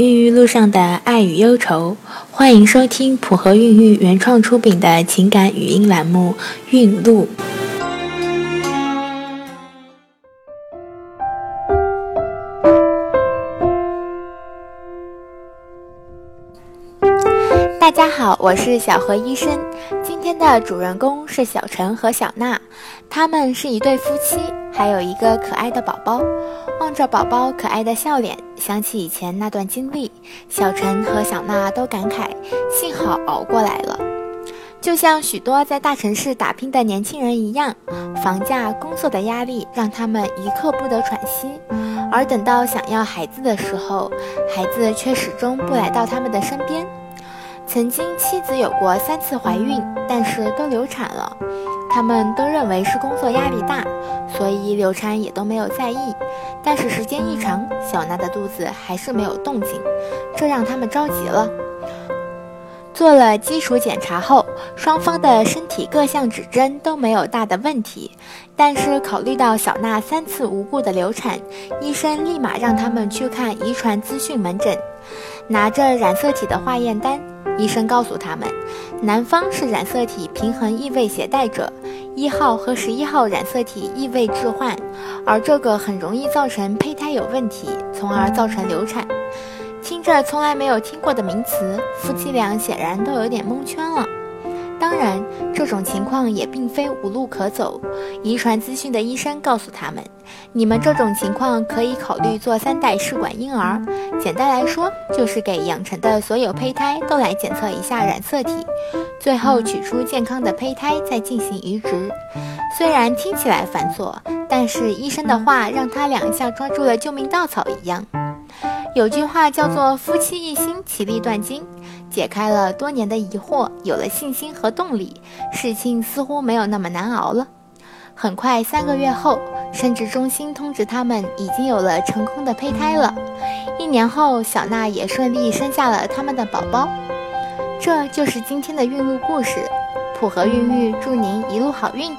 孕育路上的爱与忧愁，欢迎收听普和孕育原创出品的情感语音栏目《孕路》。大家好，我是小何医生。今天的主人公是小陈和小娜，他们是一对夫妻，还有一个可爱的宝宝。望着宝宝可爱的笑脸，想起以前那段经历，小陈和小娜都感慨：幸好熬过来了。就像许多在大城市打拼的年轻人一样，房价、工作的压力让他们一刻不得喘息。而等到想要孩子的时候，孩子却始终不来到他们的身边。曾经妻子有过三次怀孕，但是都流产了。他们都认为是工作压力大，所以流产也都没有在意。但是时间一长，小娜的肚子还是没有动静，这让他们着急了。做了基础检查后，双方的身体各项指针都没有大的问题。但是考虑到小娜三次无故的流产，医生立马让他们去看遗传资讯门诊，拿着染色体的化验单。医生告诉他们，男方是染色体平衡异位携带者，一号和十一号染色体异位置换，而这个很容易造成胚胎有问题，从而造成流产。听着从来没有听过的名词，夫妻俩显然都有点蒙圈了。当然，这种情况也并非无路可走。遗传资讯的医生告诉他们：“你们这种情况可以考虑做三代试管婴儿。简单来说，就是给养成的所有胚胎都来检测一下染色体，最后取出健康的胚胎再进行移植。虽然听起来繁琐，但是医生的话让他俩像抓住了救命稻草一样。有句话叫做‘夫妻一心，其利断金’。”解开了多年的疑惑，有了信心和动力，事情似乎没有那么难熬了。很快，三个月后，生殖中心通知他们已经有了成功的胚胎了。一年后，小娜也顺利生下了他们的宝宝。这就是今天的孕育故事。普和孕育祝您一路好运。